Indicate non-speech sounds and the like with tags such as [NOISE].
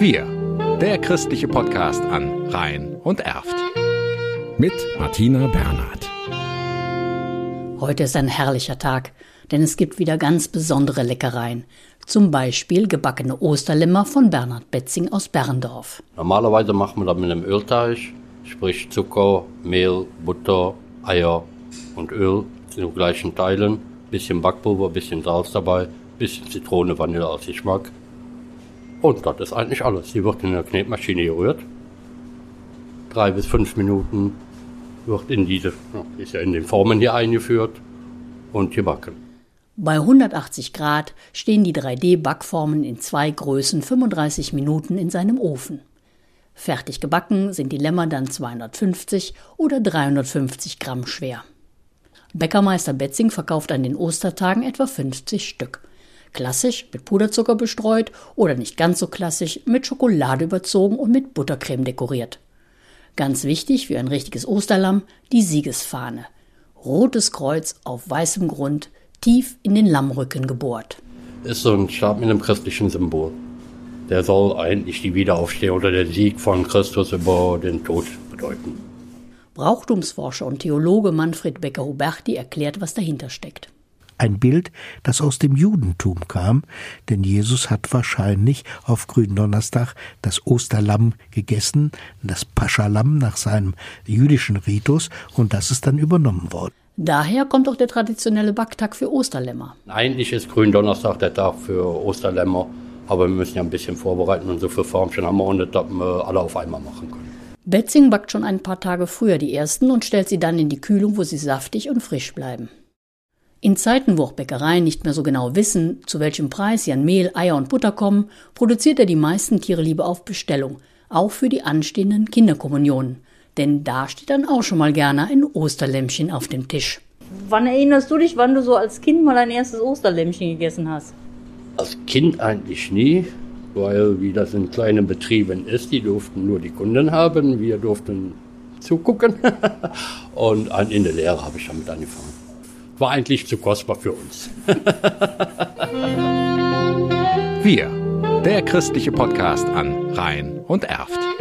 Wir, der christliche Podcast an Rhein und Erft. Mit Martina Bernhard. Heute ist ein herrlicher Tag, denn es gibt wieder ganz besondere Leckereien. Zum Beispiel gebackene Osterlämmer von Bernhard Betzing aus Berndorf. Normalerweise machen wir das mit einem Ölteig, sprich Zucker, Mehl, Butter, Eier und Öl in den gleichen Teilen. Bisschen Backpulver, bisschen Salz dabei, bisschen Zitrone, Vanille als Geschmack. Und das ist eigentlich alles. Die wird in der Knetmaschine gerührt. Drei bis fünf Minuten wird in diese, ist ja in den Formen hier eingeführt und gebacken. Bei 180 Grad stehen die 3D-Backformen in zwei Größen 35 Minuten in seinem Ofen. Fertig gebacken sind die Lämmer dann 250 oder 350 Gramm schwer. Bäckermeister Betzing verkauft an den Ostertagen etwa 50 Stück. Klassisch mit Puderzucker bestreut oder nicht ganz so klassisch mit Schokolade überzogen und mit Buttercreme dekoriert. Ganz wichtig für ein richtiges Osterlamm die Siegesfahne. Rotes Kreuz auf weißem Grund, tief in den Lammrücken gebohrt. Ist so ein Stab mit einem christlichen Symbol. Der soll eigentlich die Wiederaufstehung oder der Sieg von Christus über den Tod bedeuten. Brauchtumsforscher und Theologe Manfred Becker-Huberti erklärt, was dahinter steckt. Ein Bild, das aus dem Judentum kam, denn Jesus hat wahrscheinlich auf Gründonnerstag das Osterlamm gegessen, das Paschalam nach seinem jüdischen Ritus, und das ist dann übernommen worden. Daher kommt auch der traditionelle Backtag für Osterlämmer. Eigentlich ist Gründonnerstag der Tag für Osterlämmer, aber wir müssen ja ein bisschen vorbereiten und so viele Formchen haben wir und dass wir alle auf einmal machen können. Betzing backt schon ein paar Tage früher die ersten und stellt sie dann in die Kühlung, wo sie saftig und frisch bleiben. In Zeiten, wo auch Bäckereien nicht mehr so genau wissen, zu welchem Preis sie an Mehl, Eier und Butter kommen, produziert er die meisten Tiere lieber auf Bestellung, auch für die anstehenden Kinderkommunionen. Denn da steht dann auch schon mal gerne ein Osterlämmchen auf dem Tisch. Wann erinnerst du dich, wann du so als Kind mal ein erstes Osterlämmchen gegessen hast? Als Kind eigentlich nie, weil wie das in kleinen Betrieben ist, die durften nur die Kunden haben, wir durften zugucken. [LAUGHS] und in der Lehre habe ich damit angefangen. War eigentlich zu kostbar für uns. Wir, der christliche Podcast an Rhein und Erft.